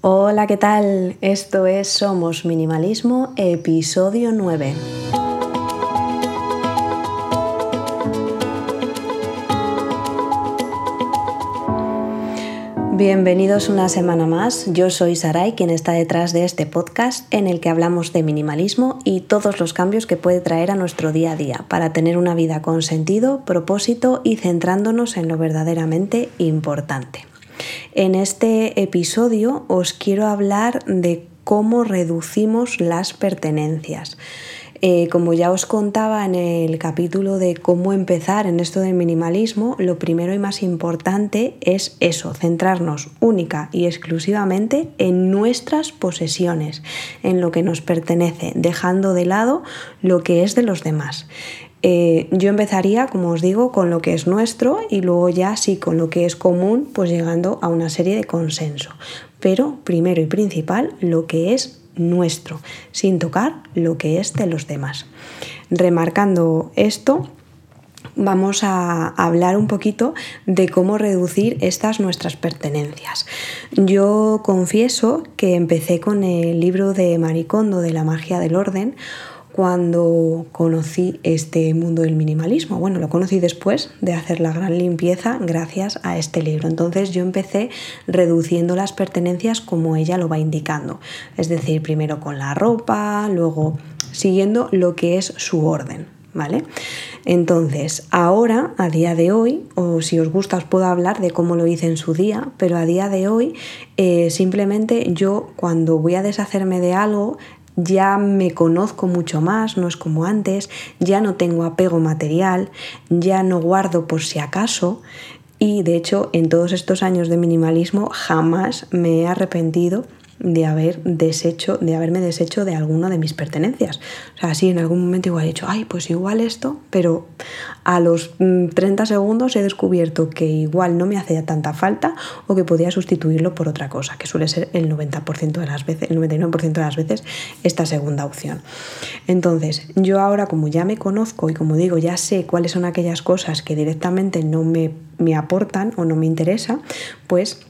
Hola, ¿qué tal? Esto es Somos Minimalismo, episodio 9. Bienvenidos una semana más. Yo soy Sarai, quien está detrás de este podcast en el que hablamos de minimalismo y todos los cambios que puede traer a nuestro día a día para tener una vida con sentido, propósito y centrándonos en lo verdaderamente importante. En este episodio os quiero hablar de cómo reducimos las pertenencias. Eh, como ya os contaba en el capítulo de cómo empezar en esto del minimalismo, lo primero y más importante es eso, centrarnos única y exclusivamente en nuestras posesiones, en lo que nos pertenece, dejando de lado lo que es de los demás. Eh, yo empezaría, como os digo, con lo que es nuestro y luego ya sí con lo que es común, pues llegando a una serie de consenso. Pero primero y principal, lo que es nuestro, sin tocar lo que es de los demás. Remarcando esto, vamos a hablar un poquito de cómo reducir estas nuestras pertenencias. Yo confieso que empecé con el libro de Maricondo de la magia del orden cuando conocí este mundo del minimalismo. Bueno, lo conocí después de hacer la gran limpieza gracias a este libro. Entonces yo empecé reduciendo las pertenencias como ella lo va indicando. Es decir, primero con la ropa, luego siguiendo lo que es su orden. ¿Vale? Entonces, ahora, a día de hoy, o si os gusta os puedo hablar de cómo lo hice en su día, pero a día de hoy eh, simplemente yo cuando voy a deshacerme de algo ya me conozco mucho más, no es como antes, ya no tengo apego material, ya no guardo por si acaso. Y de hecho en todos estos años de minimalismo jamás me he arrepentido de haber deshecho, de haberme deshecho de alguna de mis pertenencias. O sea, sí, en algún momento igual he dicho, ay, pues igual esto, pero a los 30 mm, segundos he descubierto que igual no me hacía tanta falta o que podía sustituirlo por otra cosa, que suele ser el 90% de las veces, el 99% de las veces esta segunda opción. Entonces, yo ahora como ya me conozco y como digo, ya sé cuáles son aquellas cosas que directamente no me, me aportan o no me interesa, pues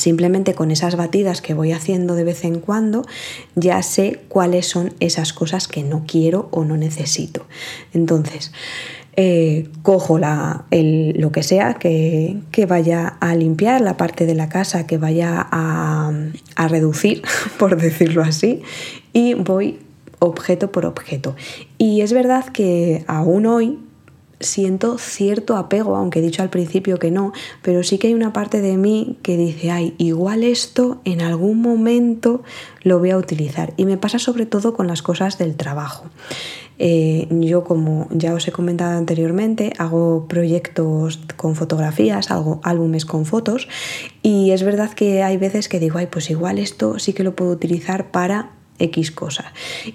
Simplemente con esas batidas que voy haciendo de vez en cuando ya sé cuáles son esas cosas que no quiero o no necesito. Entonces, eh, cojo la, lo que sea que, vaya a limpiar, la parte de la casa que vaya a, a reducir, por decirlo así, y voy objeto por objeto. Y es verdad que aún hoy siento cierto apego, aunque he dicho al principio que no, pero sí que hay una parte de mí que dice, ay, igual esto en algún momento lo voy a utilizar. Y me pasa sobre todo con las cosas del trabajo. Eh, yo, como ya os he comentado anteriormente, hago proyectos con fotografías, hago álbumes con fotos y es verdad que hay veces que digo, ay, pues igual esto sí que lo puedo utilizar para X cosas.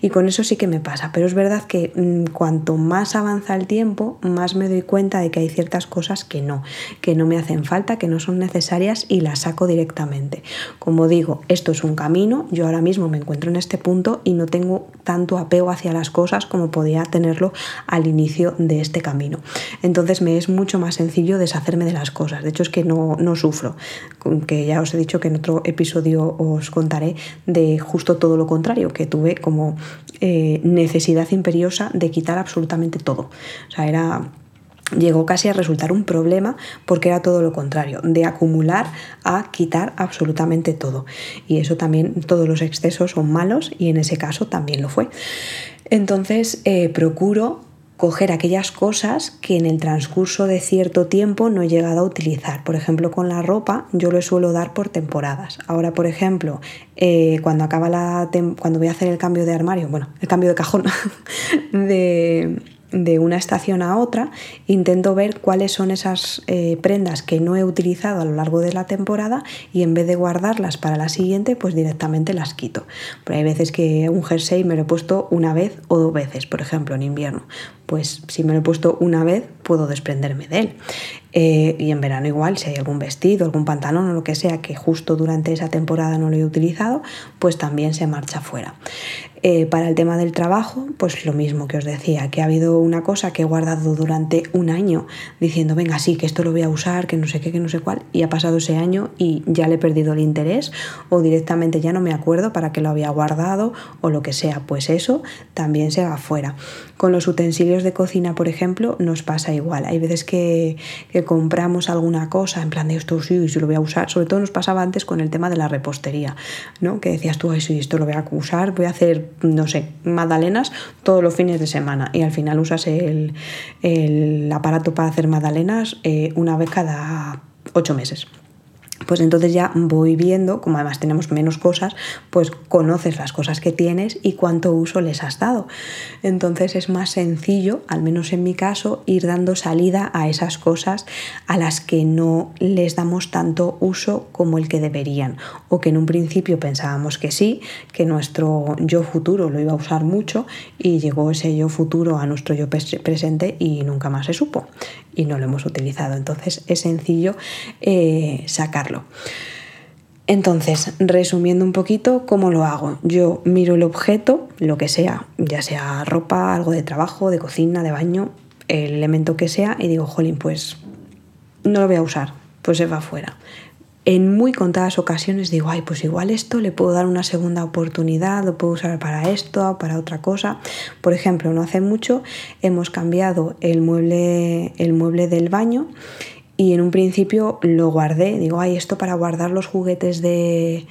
Y con eso sí que me pasa, pero es verdad que mm, cuanto más avanza el tiempo, más me doy cuenta de que hay ciertas cosas que no, que no me hacen falta, que no son necesarias y las saco directamente. Como digo, esto es un camino, yo ahora mismo me encuentro en este punto y no tengo tanto apego hacia las cosas como podía tenerlo al inicio de este camino. Entonces me es mucho más sencillo deshacerme de las cosas. De hecho es que no, no sufro, que ya os he dicho que en otro episodio os contaré de justo todo lo contrario que tuve como eh, necesidad imperiosa de quitar absolutamente todo. O sea, era llegó casi a resultar un problema porque era todo lo contrario, de acumular a quitar absolutamente todo. Y eso también, todos los excesos son malos y en ese caso también lo fue. Entonces eh, procuro coger aquellas cosas que en el transcurso de cierto tiempo no he llegado a utilizar. Por ejemplo, con la ropa yo lo suelo dar por temporadas. Ahora, por ejemplo, eh, cuando acaba la cuando voy a hacer el cambio de armario, bueno, el cambio de cajón de de una estación a otra, intento ver cuáles son esas eh, prendas que no he utilizado a lo largo de la temporada y en vez de guardarlas para la siguiente, pues directamente las quito. Pero hay veces que un jersey me lo he puesto una vez o dos veces, por ejemplo, en invierno. Pues si me lo he puesto una vez, puedo desprenderme de él. Eh, y en verano igual, si hay algún vestido, algún pantalón o lo que sea que justo durante esa temporada no lo he utilizado, pues también se marcha fuera. Eh, para el tema del trabajo, pues lo mismo que os decía, que ha habido una cosa que he guardado durante un año diciendo, venga, sí, que esto lo voy a usar, que no sé qué, que no sé cuál, y ha pasado ese año y ya le he perdido el interés o directamente ya no me acuerdo para qué lo había guardado o lo que sea, pues eso también se va fuera. Con los utensilios de cocina, por ejemplo, nos pasa igual. Hay veces que, compramos alguna cosa en plan de esto sí, sí lo voy a usar, sobre todo nos pasaba antes con el tema de la repostería, ¿no? Que decías tú, ay, sí, esto lo voy a usar, voy a hacer no sé, magdalenas todos los fines de semana y al final usas el, aparato para hacer magdalenas eh, una vez cada ocho meses pues entonces ya voy viendo, como además tenemos menos cosas, pues conoces las cosas que tienes y cuánto uso les has dado. Entonces es más sencillo, al menos en mi caso, ir dando salida a esas cosas a las que no les damos tanto uso como el que deberían o que en un principio pensábamos que sí, que nuestro yo futuro lo iba a usar mucho y llegó ese yo futuro a nuestro yo presente y nunca más se supo y no lo hemos utilizado. Entonces es sencillo eh, Entonces, resumiendo un poquito, ¿cómo lo hago? Yo miro el objeto, lo que sea, ya sea ropa, algo de trabajo, de cocina, de baño, el elemento que sea, y digo, jolín, pues no lo voy a usar, pues se va afuera en muy contadas ocasiones digo, ay, pues igual esto le puedo dar una segunda oportunidad, lo puedo usar para esto, para otra cosa. Por ejemplo, no hace mucho hemos cambiado el mueble, el mueble del baño y en un principio lo guardé, digo, ay, esto para guardar los juguetes de,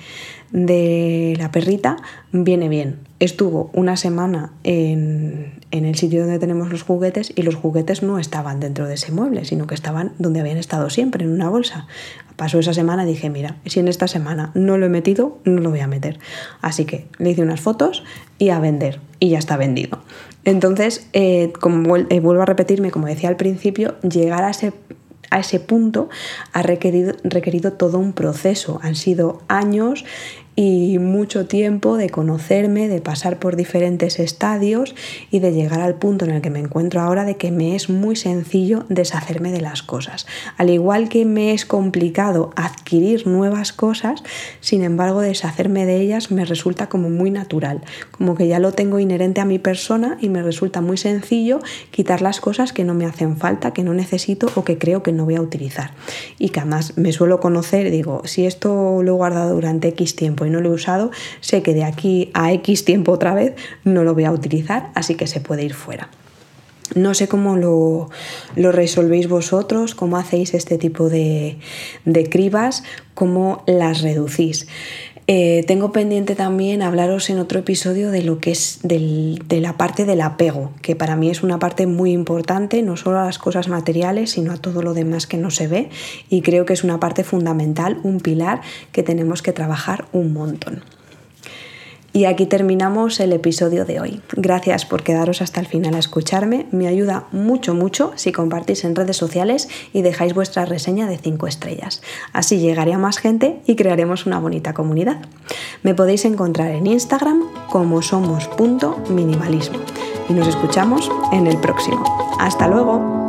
de la perrita viene bien. Estuvo una semana en, en, el sitio donde tenemos los juguetes y los juguetes no estaban dentro de ese mueble, sino que estaban donde habían estado siempre, en una bolsa. Pasó esa semana y dije, mira, si en esta semana no lo he metido, no lo voy a meter. Así que le hice unas fotos y a vender. Y ya está vendido. Entonces, eh, como eh, vuelvo a repetirme, como decía al principio, llegar a ese a ese punto ha requerido, todo un proceso. Han sido años y mucho tiempo de conocerme, de pasar por diferentes estadios y de llegar al punto en el que me encuentro ahora de que me es muy sencillo deshacerme de las cosas. Al igual que me es complicado adquirir nuevas cosas, sin embargo deshacerme de ellas me resulta como muy natural, como que ya lo tengo inherente a mi persona y me resulta muy sencillo quitar las cosas que no me hacen falta, que no necesito o que creo que no voy a utilizar. Y que además me suelo conocer, digo, si esto lo he guardado durante X tiempo, y no lo he usado, sé que de aquí a X tiempo otra vez no lo voy a utilizar, así que se puede ir fuera. No sé cómo lo, resolvéis vosotros, cómo hacéis este tipo de, de cribas, cómo las reducís. Eh, tengo pendiente también hablaros en otro episodio de lo que es de la parte del apego, que para mí es una parte muy importante, no solo a las cosas materiales, sino a todo lo demás que no se ve, y creo que es una parte fundamental, un pilar que tenemos que trabajar un montón. Y aquí terminamos el episodio de hoy. Gracias por quedaros hasta el final a escucharme. Me ayuda mucho, mucho si compartís en redes sociales y dejáis vuestra reseña de 5 estrellas. Así llegaré a más gente y crearemos una bonita comunidad. Me podéis encontrar en Instagram como somos.minimalismo. Y nos escuchamos en el próximo. Hasta luego.